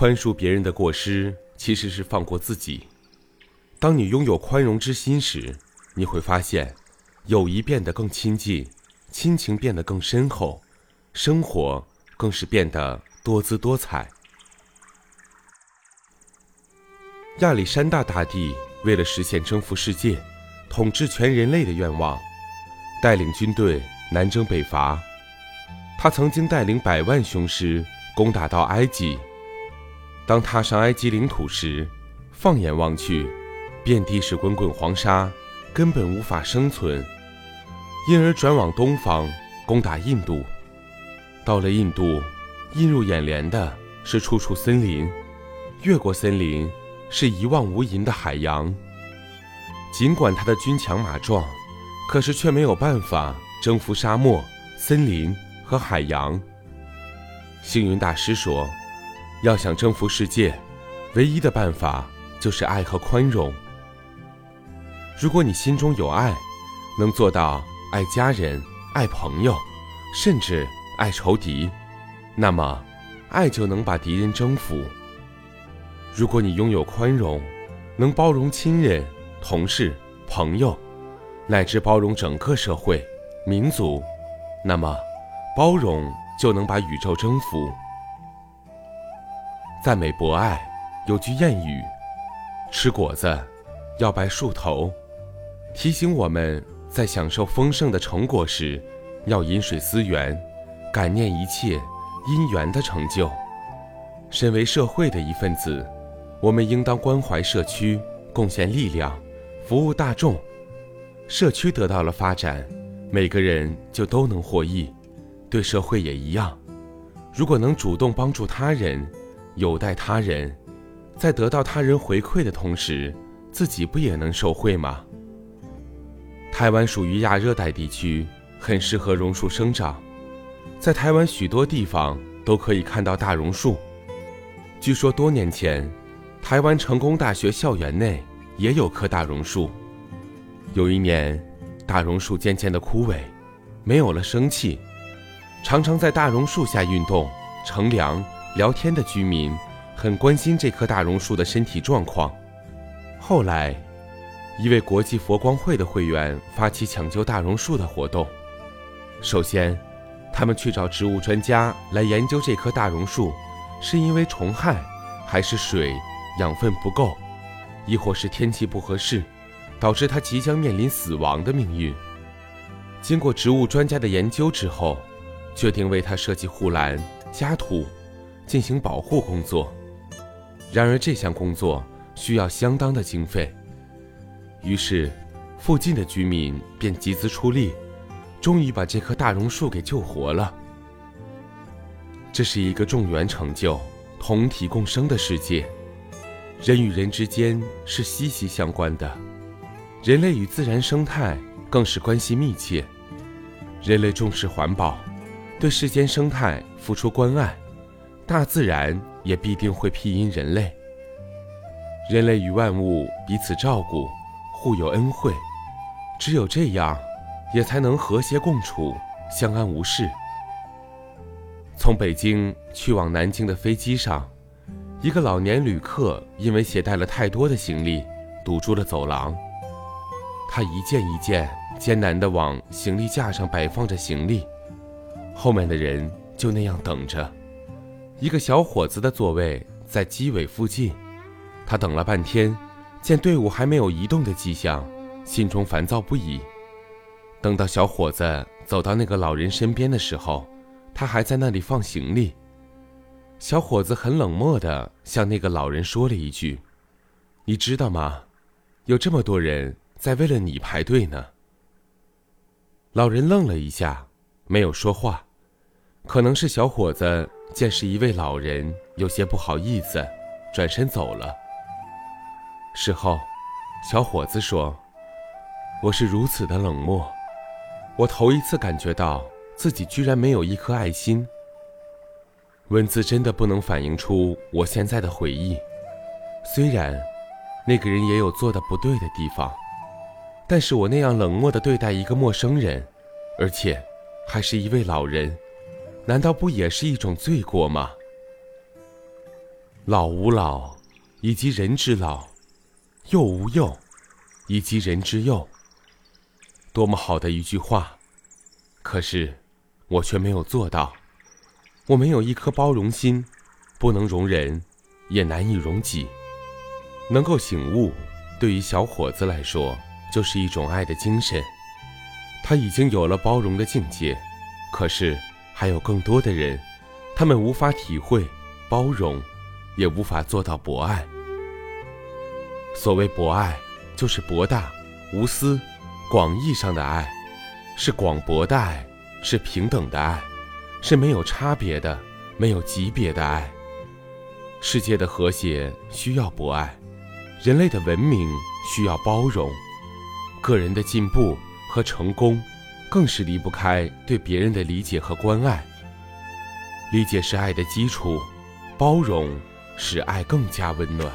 宽恕别人的过失，其实是放过自己。当你拥有宽容之心时，你会发现，友谊变得更亲近，亲情变得更深厚，生活更是变得多姿多彩。亚历山大大帝为了实现征服世界、统治全人类的愿望，带领军队南征北伐。他曾经带领百万雄师攻打到埃及。当踏上埃及领土时，放眼望去，遍地是滚滚黄沙，根本无法生存。因而转往东方攻打印度。到了印度，映入眼帘的是处处森林，越过森林是一望无垠的海洋。尽管他的军强马壮，可是却没有办法征服沙漠、森林。和海洋，星云大师说：“要想征服世界，唯一的办法就是爱和宽容。如果你心中有爱，能做到爱家人、爱朋友，甚至爱仇敌，那么爱就能把敌人征服。如果你拥有宽容，能包容亲人、同事、朋友，乃至包容整个社会、民族，那么。”包容就能把宇宙征服。赞美博爱，有句谚语：“吃果子要拜树头”，提醒我们在享受丰盛的成果时，要饮水思源，感念一切因缘的成就。身为社会的一份子，我们应当关怀社区，贡献力量，服务大众。社区得到了发展，每个人就都能获益。对社会也一样，如果能主动帮助他人，有待他人，在得到他人回馈的同时，自己不也能受惠吗？台湾属于亚热带地区，很适合榕树生长，在台湾许多地方都可以看到大榕树。据说多年前，台湾成功大学校园内也有棵大榕树。有一年，大榕树渐渐的枯萎，没有了生气。常常在大榕树下运动、乘凉、聊天的居民，很关心这棵大榕树的身体状况。后来，一位国际佛光会的会员发起抢救大榕树的活动。首先，他们去找植物专家来研究这棵大榕树，是因为虫害，还是水养分不够，亦或是天气不合适，导致它即将面临死亡的命运。经过植物专家的研究之后。决定为他设计护栏、加土，进行保护工作。然而这项工作需要相当的经费，于是附近的居民便集资出力，终于把这棵大榕树给救活了。这是一个众缘成就、同体共生的世界，人与人之间是息息相关的，人类与自然生态更是关系密切。人类重视环保。对世间生态付出关爱，大自然也必定会庇荫人类。人类与万物彼此照顾，互有恩惠，只有这样，也才能和谐共处，相安无事。从北京去往南京的飞机上，一个老年旅客因为携带了太多的行李，堵住了走廊。他一件一件艰难地往行李架上摆放着行李。后面的人就那样等着，一个小伙子的座位在机尾附近，他等了半天，见队伍还没有移动的迹象，心中烦躁不已。等到小伙子走到那个老人身边的时候，他还在那里放行李。小伙子很冷漠地向那个老人说了一句：“你知道吗？有这么多人在为了你排队呢。”老人愣了一下，没有说话。可能是小伙子见是一位老人，有些不好意思，转身走了。事后，小伙子说：“我是如此的冷漠，我头一次感觉到自己居然没有一颗爱心。文字真的不能反映出我现在的回忆。虽然那个人也有做的不对的地方，但是我那样冷漠的对待一个陌生人，而且还是一位老人。”难道不也是一种罪过吗？老吾老，以及人之老；幼吾幼，以及人之幼。多么好的一句话！可是，我却没有做到。我没有一颗包容心，不能容人，也难以容己。能够醒悟，对于小伙子来说，就是一种爱的精神。他已经有了包容的境界，可是还有更多的人，他们无法体会包容，也无法做到博爱。所谓博爱，就是博大、无私、广义上的爱，是广博的爱，是平等的爱，是没有差别的、没有级别的爱。世界的和谐需要博爱。人类的文明需要包容，个人的进步和成功，更是离不开对别人的理解和关爱。理解是爱的基础，包容使爱更加温暖。